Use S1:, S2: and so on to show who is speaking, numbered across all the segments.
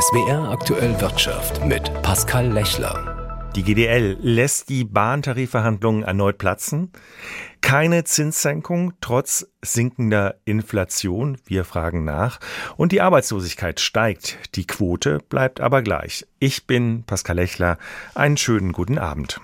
S1: SWR aktuell Wirtschaft mit Pascal Lechler.
S2: Die GDL lässt die Bahntarifverhandlungen erneut platzen. Keine Zinssenkung trotz sinkender Inflation. Wir fragen nach. Und die Arbeitslosigkeit steigt. Die Quote bleibt aber gleich. Ich bin Pascal Lechler. Einen schönen guten Abend.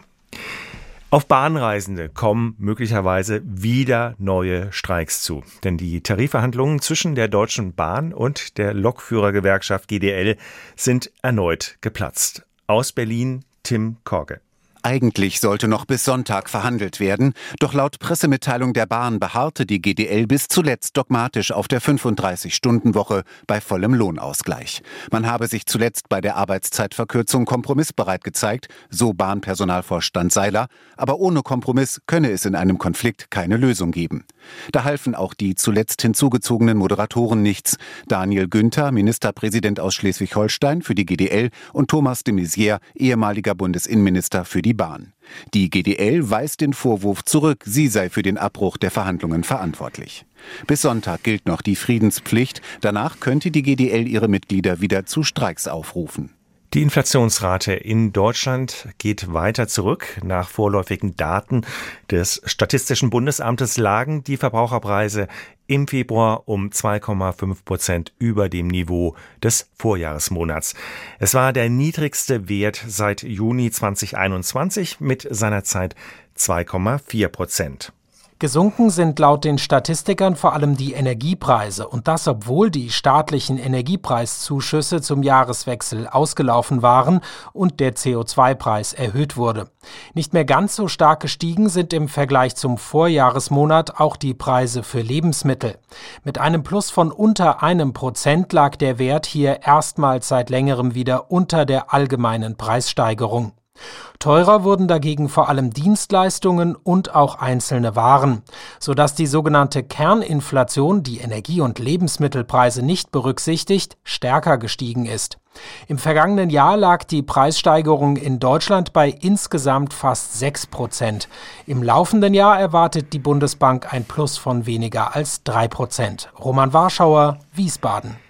S2: Auf Bahnreisende kommen möglicherweise wieder neue Streiks zu. Denn die Tarifverhandlungen zwischen der Deutschen Bahn und der Lokführergewerkschaft GDL sind erneut geplatzt. Aus Berlin Tim Korge.
S3: Eigentlich sollte noch bis Sonntag verhandelt werden, doch laut Pressemitteilung der Bahn beharrte die GDL bis zuletzt dogmatisch auf der 35-Stunden-Woche bei vollem Lohnausgleich. Man habe sich zuletzt bei der Arbeitszeitverkürzung kompromissbereit gezeigt, so Bahnpersonalvorstand Seiler, aber ohne Kompromiss könne es in einem Konflikt keine Lösung geben. Da halfen auch die zuletzt hinzugezogenen Moderatoren nichts. Daniel Günther, Ministerpräsident aus Schleswig-Holstein für die GDL und Thomas de Maizière, ehemaliger Bundesinnenminister für die Bahn. Die GDL weist den Vorwurf zurück, sie sei für den Abbruch der Verhandlungen verantwortlich. Bis Sonntag gilt noch die Friedenspflicht, danach könnte die GDL ihre Mitglieder wieder zu Streiks aufrufen.
S2: Die Inflationsrate in Deutschland geht weiter zurück. Nach vorläufigen Daten des Statistischen Bundesamtes lagen die Verbraucherpreise im Februar um 2,5 Prozent über dem Niveau des Vorjahresmonats. Es war der niedrigste Wert seit Juni 2021 mit seinerzeit 2,4 Prozent.
S4: Gesunken sind laut den Statistikern vor allem die Energiepreise und das obwohl die staatlichen Energiepreiszuschüsse zum Jahreswechsel ausgelaufen waren und der CO2-Preis erhöht wurde. Nicht mehr ganz so stark gestiegen sind im Vergleich zum Vorjahresmonat auch die Preise für Lebensmittel. Mit einem Plus von unter einem Prozent lag der Wert hier erstmals seit längerem wieder unter der allgemeinen Preissteigerung. Teurer wurden dagegen vor allem Dienstleistungen und auch einzelne Waren, sodass die sogenannte Kerninflation, die Energie- und Lebensmittelpreise nicht berücksichtigt, stärker gestiegen ist. Im vergangenen Jahr lag die Preissteigerung in Deutschland bei insgesamt fast 6 Prozent. Im laufenden Jahr erwartet die Bundesbank ein Plus von weniger als 3 Prozent. Roman Warschauer, Wiesbaden.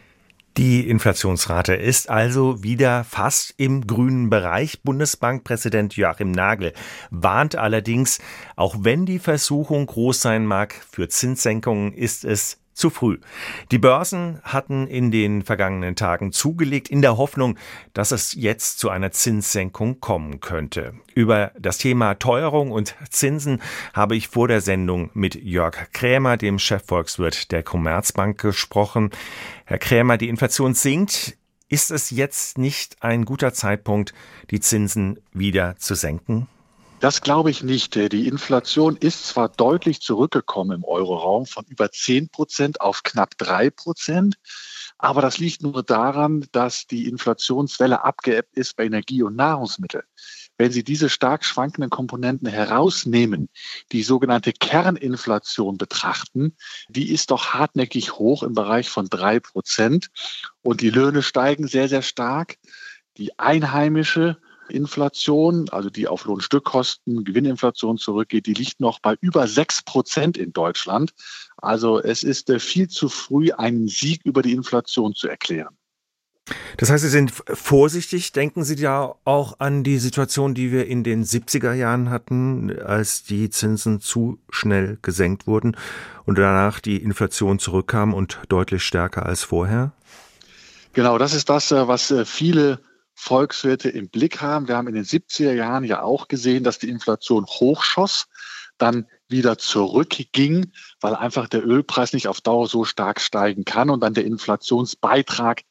S2: Die Inflationsrate ist also wieder fast im grünen Bereich. Bundesbankpräsident Joachim Nagel warnt allerdings, auch wenn die Versuchung groß sein mag für Zinssenkungen, ist es zu früh. Die Börsen hatten in den vergangenen Tagen zugelegt in der Hoffnung, dass es jetzt zu einer Zinssenkung kommen könnte. Über das Thema Teuerung und Zinsen habe ich vor der Sendung mit Jörg Krämer, dem Chefvolkswirt der Commerzbank, gesprochen. Herr Krämer, die Inflation sinkt. Ist es jetzt nicht ein guter Zeitpunkt, die Zinsen wieder zu senken?
S5: Das glaube ich nicht. Die Inflation ist zwar deutlich zurückgekommen im Euroraum von über 10 Prozent auf knapp drei Prozent, aber das liegt nur daran, dass die Inflationswelle abgeebbt ist bei Energie und Nahrungsmitteln. Wenn Sie diese stark schwankenden Komponenten herausnehmen, die sogenannte Kerninflation betrachten, die ist doch hartnäckig hoch im Bereich von drei Prozent und die Löhne steigen sehr, sehr stark. Die einheimische Inflation, also die auf Lohnstückkosten, Gewinninflation zurückgeht, die liegt noch bei über sechs Prozent in Deutschland. Also es ist äh, viel zu früh, einen Sieg über die Inflation zu erklären.
S2: Das heißt, Sie sind vorsichtig. Denken Sie ja auch an die Situation, die wir in den 70er Jahren hatten, als die Zinsen zu schnell gesenkt wurden und danach die Inflation zurückkam und deutlich stärker als vorher?
S5: Genau, das ist das, äh, was äh, viele Volkswirte im Blick haben. Wir haben in den 70er Jahren ja auch gesehen, dass die Inflation hochschoss, dann wieder zurückging, weil einfach der Ölpreis nicht auf Dauer so stark steigen kann und dann der Inflationsbeitrag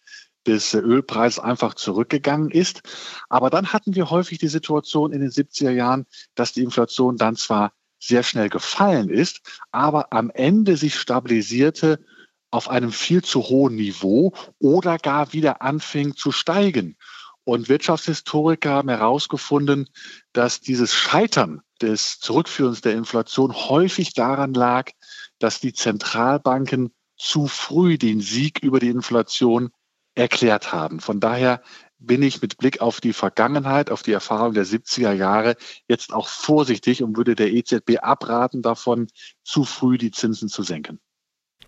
S5: des Ölpreises einfach zurückgegangen ist. Aber dann hatten wir häufig die Situation in den 70er Jahren, dass die Inflation dann zwar sehr schnell gefallen ist, aber am Ende sich stabilisierte auf einem viel zu hohen Niveau oder gar wieder anfing zu steigen. Und Wirtschaftshistoriker haben herausgefunden, dass dieses Scheitern des Zurückführens der Inflation häufig daran lag, dass die Zentralbanken zu früh den Sieg über die Inflation erklärt haben. Von daher bin ich mit Blick auf die Vergangenheit, auf die Erfahrung der 70er Jahre jetzt auch vorsichtig und würde der EZB abraten davon, zu früh die Zinsen zu senken.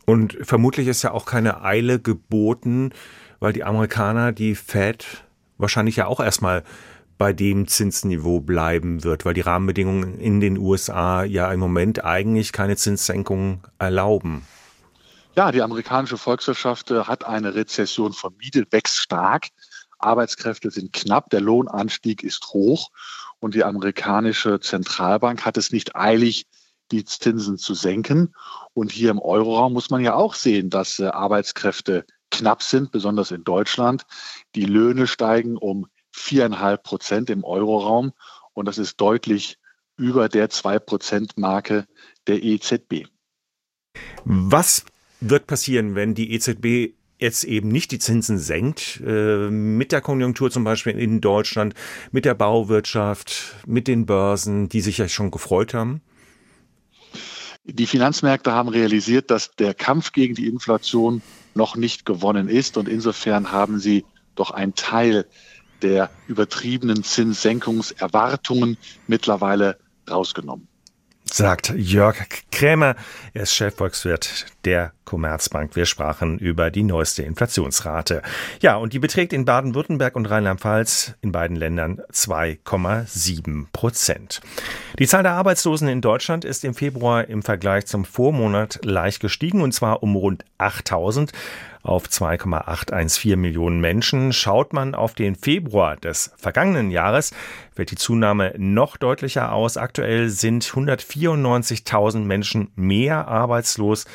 S2: Und vermutlich ist ja auch keine Eile geboten, weil die Amerikaner, die Fed, wahrscheinlich ja auch erstmal bei dem Zinsniveau bleiben wird, weil die Rahmenbedingungen in den USA ja im Moment eigentlich keine Zinssenkungen erlauben.
S5: Ja, die amerikanische Volkswirtschaft äh, hat eine Rezession vermieden, wächst stark. Arbeitskräfte sind knapp, der Lohnanstieg ist hoch und die amerikanische Zentralbank hat es nicht eilig, die Zinsen zu senken. Und hier im Euroraum muss man ja auch sehen, dass äh, Arbeitskräfte knapp sind, besonders in Deutschland. Die Löhne steigen um viereinhalb Prozent im Euroraum und das ist deutlich über der zwei Prozent Marke der EZB.
S2: Was wird passieren, wenn die EZB jetzt eben nicht die Zinsen senkt, äh, mit der Konjunktur zum Beispiel in Deutschland, mit der Bauwirtschaft, mit den Börsen, die sich ja schon gefreut haben?
S5: Die Finanzmärkte haben realisiert, dass der Kampf gegen die Inflation noch nicht gewonnen ist. Und insofern haben sie doch einen Teil der übertriebenen Zinssenkungserwartungen mittlerweile rausgenommen
S2: sagt Jörg Krämer. Er ist Chefvolkswirt der Commerzbank. Wir sprachen über die neueste Inflationsrate. Ja, und die beträgt in Baden-Württemberg und Rheinland-Pfalz in beiden Ländern 2,7 Prozent. Die Zahl der Arbeitslosen in Deutschland ist im Februar im Vergleich zum Vormonat leicht gestiegen und zwar um rund 8000 auf 2,814 Millionen Menschen. Schaut man auf den Februar des vergangenen Jahres, fällt die Zunahme noch deutlicher aus. Aktuell sind 194.000 Menschen mehr arbeitslos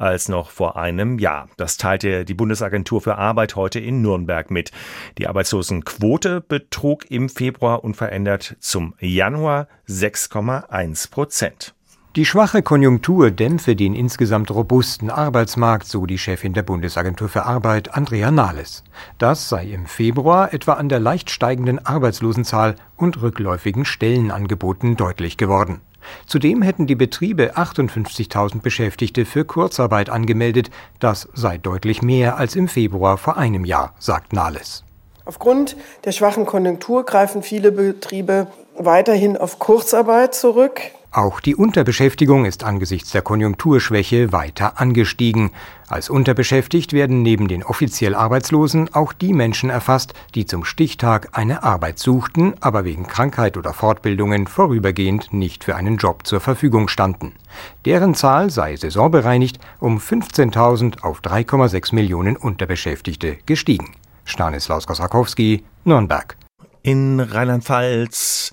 S2: als noch vor einem Jahr. Das teilte die Bundesagentur für Arbeit heute in Nürnberg mit. Die Arbeitslosenquote betrug im Februar unverändert zum Januar 6,1 Prozent.
S6: Die schwache Konjunktur dämpfe den insgesamt robusten Arbeitsmarkt, so die Chefin der Bundesagentur für Arbeit, Andrea Nahles. Das sei im Februar etwa an der leicht steigenden Arbeitslosenzahl und rückläufigen Stellenangeboten deutlich geworden. Zudem hätten die Betriebe 58.000 Beschäftigte für Kurzarbeit angemeldet. Das sei deutlich mehr als im Februar vor einem Jahr, sagt Nahles.
S7: Aufgrund der schwachen Konjunktur greifen viele Betriebe weiterhin auf Kurzarbeit zurück.
S6: Auch die Unterbeschäftigung ist angesichts der Konjunkturschwäche weiter angestiegen. Als unterbeschäftigt werden neben den offiziell Arbeitslosen auch die Menschen erfasst, die zum Stichtag eine Arbeit suchten, aber wegen Krankheit oder Fortbildungen vorübergehend nicht für einen Job zur Verfügung standen. Deren Zahl sei saisonbereinigt um 15.000 auf 3,6 Millionen Unterbeschäftigte gestiegen. Stanislaus Kosakowski, Nürnberg.
S2: In Rheinland-Pfalz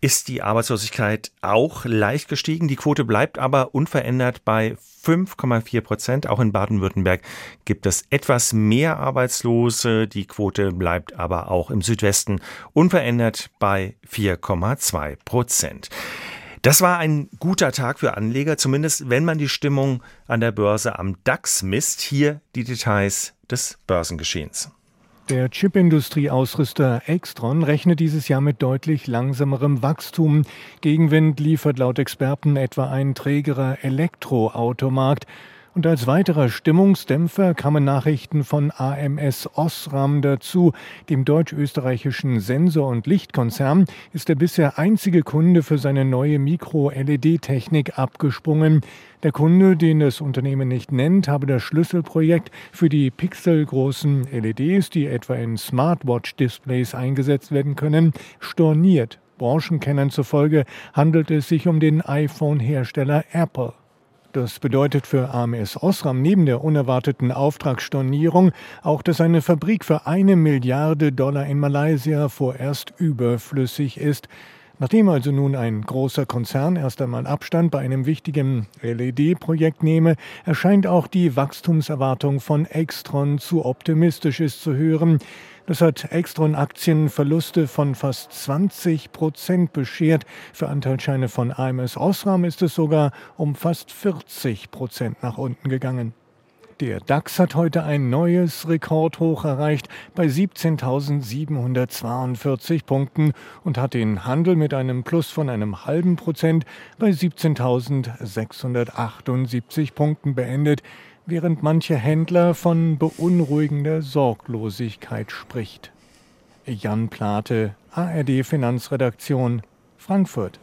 S2: ist die Arbeitslosigkeit auch leicht gestiegen. Die Quote bleibt aber unverändert bei 5,4 Prozent. Auch in Baden-Württemberg gibt es etwas mehr Arbeitslose. Die Quote bleibt aber auch im Südwesten unverändert bei 4,2 Prozent. Das war ein guter Tag für Anleger, zumindest wenn man die Stimmung an der Börse am DAX misst. Hier die Details des Börsengeschehens.
S8: Der Chipindustrieausrüster Extron rechnet dieses Jahr mit deutlich langsamerem Wachstum. Gegenwind liefert laut Experten etwa ein trägerer Elektroautomarkt. Und als weiterer Stimmungsdämpfer kamen Nachrichten von AMS Osram dazu. Dem deutsch-österreichischen Sensor- und Lichtkonzern ist der bisher einzige Kunde für seine neue Mikro-LED-Technik abgesprungen. Der Kunde, den das Unternehmen nicht nennt, habe das Schlüsselprojekt für die pixelgroßen LEDs, die etwa in Smartwatch-Displays eingesetzt werden können, storniert. Branchenkennern zufolge handelt es sich um den iPhone-Hersteller Apple. Das bedeutet für AMS Osram neben der unerwarteten Auftragsstornierung auch, dass eine Fabrik für eine Milliarde Dollar in Malaysia vorerst überflüssig ist. Nachdem also nun ein großer Konzern erst einmal Abstand bei einem wichtigen LED-Projekt nehme, erscheint auch die Wachstumserwartung von Extron zu optimistisch ist zu hören. Das hat Extron-Aktien Verluste von fast 20 Prozent beschert. Für Anteilsscheine von AMS Osram ist es sogar um fast 40 Prozent nach unten gegangen. Der DAX hat heute ein neues Rekordhoch erreicht bei 17.742 Punkten und hat den Handel mit einem Plus von einem halben Prozent bei 17.678 Punkten beendet, während manche Händler von beunruhigender Sorglosigkeit spricht. Jan Plate, ARD Finanzredaktion, Frankfurt.